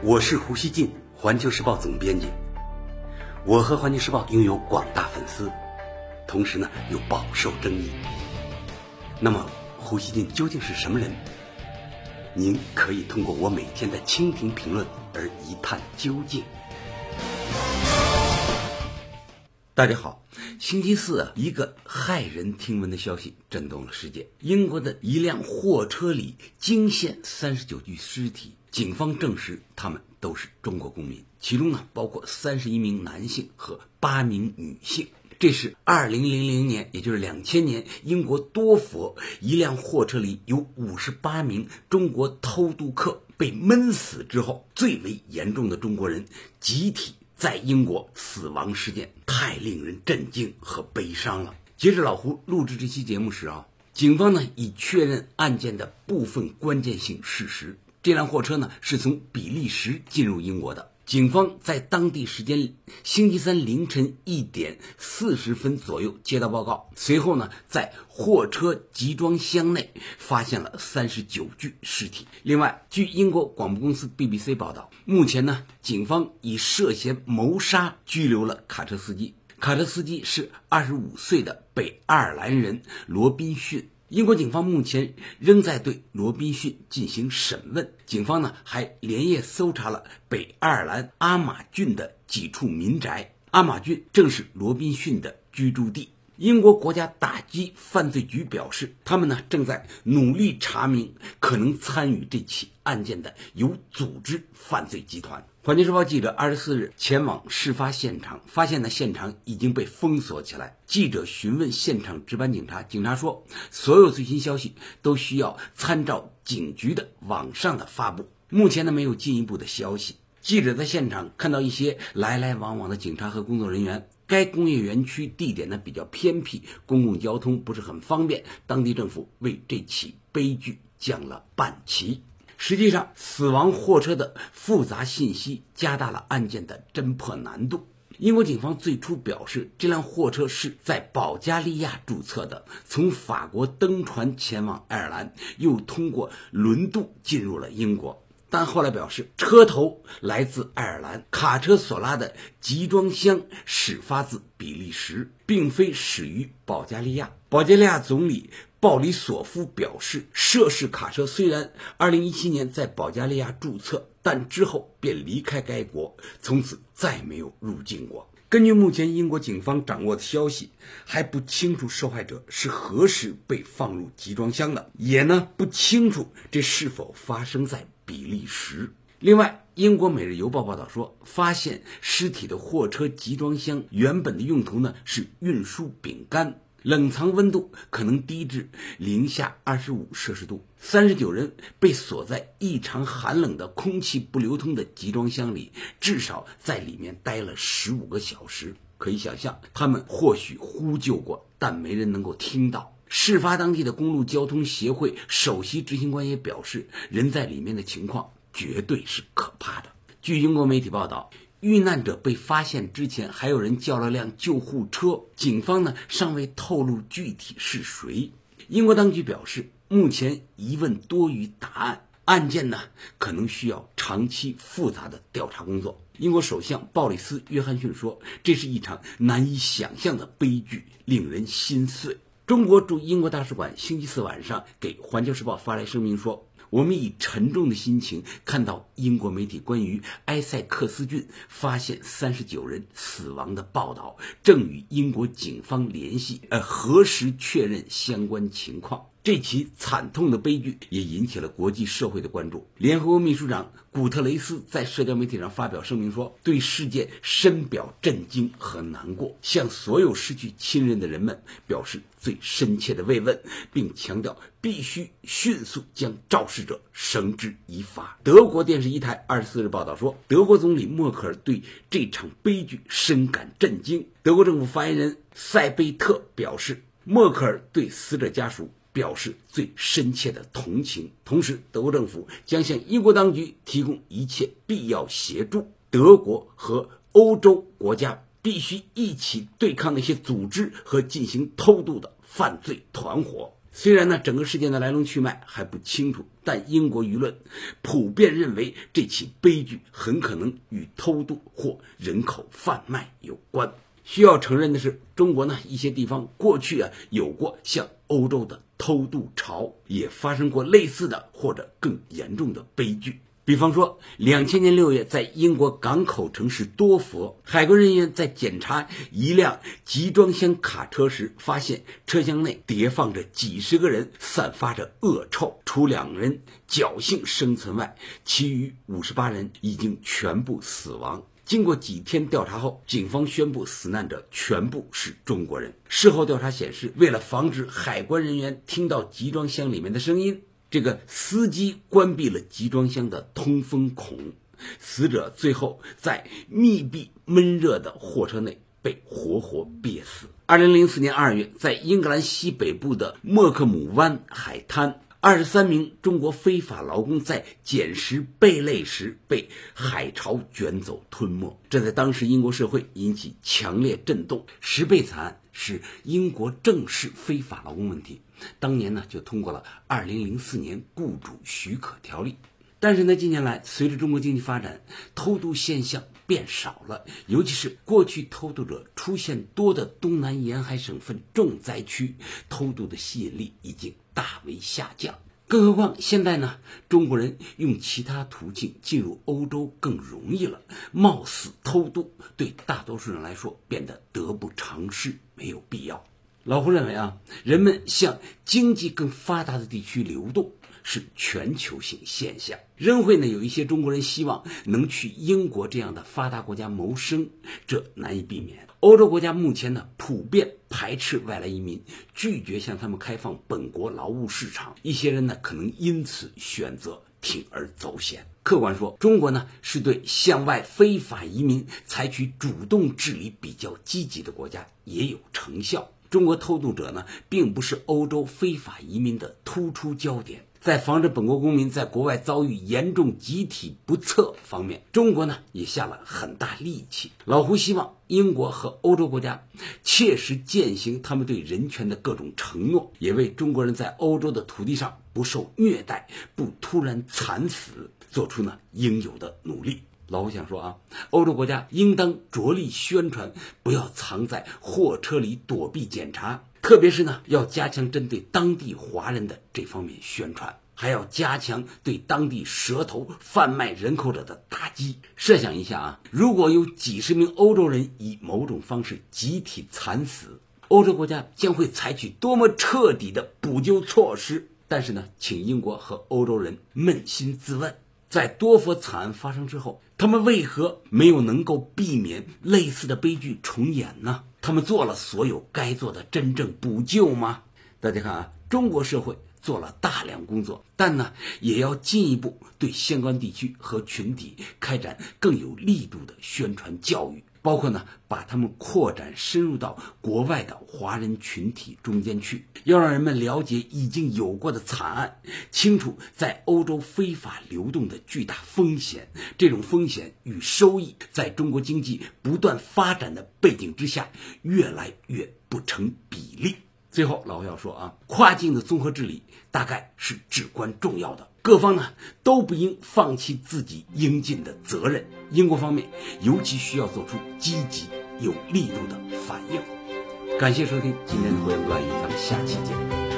我是胡锡进，环球时报总编辑。我和环球时报拥有广大粉丝，同时呢又饱受争议。那么，胡锡进究竟是什么人？您可以通过我每天的蜻蜓评论而一探究竟。大家好，星期四啊，一个骇人听闻的消息震动了世界：英国的一辆货车里惊现三十九具尸体。警方证实，他们都是中国公民，其中呢包括三十一名男性和八名女性。这是二零零零年，也就是两千年，英国多佛一辆货车里有五十八名中国偷渡客被闷死之后，最为严重的中国人集体在英国死亡事件，太令人震惊和悲伤了。截至老胡录制这期节目时啊，警方呢已确认案件的部分关键性事实。这辆货车呢是从比利时进入英国的。警方在当地时间星期三凌晨一点四十分左右接到报告，随后呢在货车集装箱内发现了三十九具尸体。另外，据英国广播公司 BBC 报道，目前呢警方以涉嫌谋杀拘留了卡车司机。卡车司机是二十五岁的北爱尔兰人罗宾逊。英国警方目前仍在对罗宾逊进行审问。警方呢还连夜搜查了北爱尔兰阿马郡的几处民宅。阿马郡正是罗宾逊的居住地。英国国家打击犯罪局表示，他们呢正在努力查明可能参与这起案件的有组织犯罪集团。环球时报记者二十四日前往事发现场，发现呢现场已经被封锁起来。记者询问现场值班警察，警察说，所有最新消息都需要参照警局的网上的发布。目前呢没有进一步的消息。记者在现场看到一些来来往往的警察和工作人员。该工业园区地点呢比较偏僻，公共交通不是很方便。当地政府为这起悲剧降了半旗。实际上，死亡货车的复杂信息加大了案件的侦破难度。英国警方最初表示，这辆货车是在保加利亚注册的，从法国登船前往爱尔兰，又通过轮渡进入了英国。但后来表示，车头来自爱尔兰，卡车所拉的集装箱始发自比利时，并非始于保加利亚。保加利亚总理鲍里索夫表示，涉事卡车虽然2017年在保加利亚注册，但之后便离开该国，从此再没有入境过。根据目前英国警方掌握的消息，还不清楚受害者是何时被放入集装箱的，也呢不清楚这是否发生在。比利时。另外，英国《每日邮报》报道说，发现尸体的货车集装箱原本的用途呢是运输饼干，冷藏温度可能低至零下二十五摄氏度。三十九人被锁在异常寒冷的、空气不流通的集装箱里，至少在里面待了十五个小时。可以想象，他们或许呼救过，但没人能够听到。事发当地的公路交通协会首席执行官也表示，人在里面的情况绝对是可怕的。据英国媒体报道，遇难者被发现之前，还有人叫了辆救护车。警方呢尚未透露具体是谁。英国当局表示，目前疑问多于答案，案件呢可能需要长期复杂的调查工作。英国首相鲍里斯·约翰逊说：“这是一场难以想象的悲剧，令人心碎。”中国驻英国大使馆星期四晚上给《环球时报》发来声明说：“我们以沉重的心情看到英国媒体关于埃塞克斯郡发现三十九人死亡的报道，正与英国警方联系，呃，核实确认相关情况。”这起惨痛的悲剧也引起了国际社会的关注。联合国秘书长古特雷斯在社交媒体上发表声明说：“对事件深表震惊和难过，向所有失去亲人的人们表示最深切的慰问，并强调必须迅速将肇事者绳之以法。”德国电视一台二十四日报道说，德国总理默克尔对这场悲剧深感震惊。德国政府发言人塞贝特表示，默克尔对死者家属。表示最深切的同情，同时，德国政府将向英国当局提供一切必要协助。德国和欧洲国家必须一起对抗那些组织和进行偷渡的犯罪团伙。虽然呢，整个事件的来龙去脉还不清楚，但英国舆论普遍认为这起悲剧很可能与偷渡或人口贩卖有关。需要承认的是，中国呢一些地方过去啊有过像欧洲的偷渡潮，也发生过类似的或者更严重的悲剧。比方说，两千年六月，在英国港口城市多佛，海关人员在检查一辆集装箱卡车时，发现车厢内叠放着几十个人，散发着恶臭。除两人侥幸生存外，其余五十八人已经全部死亡。经过几天调查后，警方宣布死难者全部是中国人。事后调查显示，为了防止海关人员听到集装箱里面的声音。这个司机关闭了集装箱的通风孔，死者最后在密闭闷热的货车内被活活憋死。二零零四年二月，在英格兰西北部的莫克姆湾海滩，二十三名中国非法劳工在捡拾贝类时被海潮卷走吞没，这在当时英国社会引起强烈震动。十倍惨案是英国正式非法劳工问题。当年呢，就通过了《二零零四年雇主许可条例》，但是呢，近年来随着中国经济发展，偷渡现象变少了，尤其是过去偷渡者出现多的东南沿海省份重灾区，偷渡的吸引力已经大为下降。更何况现在呢，中国人用其他途径进入欧洲更容易了，冒死偷渡对大多数人来说变得得不偿失，没有必要。老胡认为啊，人们向经济更发达的地区流动是全球性现象，仍会呢有一些中国人希望能去英国这样的发达国家谋生，这难以避免。欧洲国家目前呢普遍排斥外来移民，拒绝向他们开放本国劳务市场，一些人呢可能因此选择铤而走险。客观说，中国呢是对向外非法移民采取主动治理比较积极的国家，也有成效。中国偷渡者呢，并不是欧洲非法移民的突出焦点。在防止本国公民在国外遭遇严重集体不测方面，中国呢也下了很大力气。老胡希望英国和欧洲国家切实践行他们对人权的各种承诺，也为中国人在欧洲的土地上不受虐待、不突然惨死做出呢应有的努力。老胡想说啊，欧洲国家应当着力宣传，不要藏在货车里躲避检查，特别是呢，要加强针对当地华人的这方面宣传，还要加强对当地蛇头贩卖人口者的打击。设想一下啊，如果有几十名欧洲人以某种方式集体惨死，欧洲国家将会采取多么彻底的补救措施？但是呢，请英国和欧洲人扪心自问。在多佛惨案发生之后，他们为何没有能够避免类似的悲剧重演呢？他们做了所有该做的真正补救吗？大家看啊，中国社会做了大量工作，但呢，也要进一步对相关地区和群体开展更有力度的宣传教育。包括呢，把他们扩展深入到国外的华人群体中间去，要让人们了解已经有过的惨案，清楚在欧洲非法流动的巨大风险。这种风险与收益，在中国经济不断发展的背景之下，越来越不成比例。最后，老胡要说啊，跨境的综合治理大概是至关重要的。各方呢都不应放弃自己应尽的责任，英国方面尤其需要做出积极有力度的反应。感谢收听今天的胡言乱语，咱们下期见。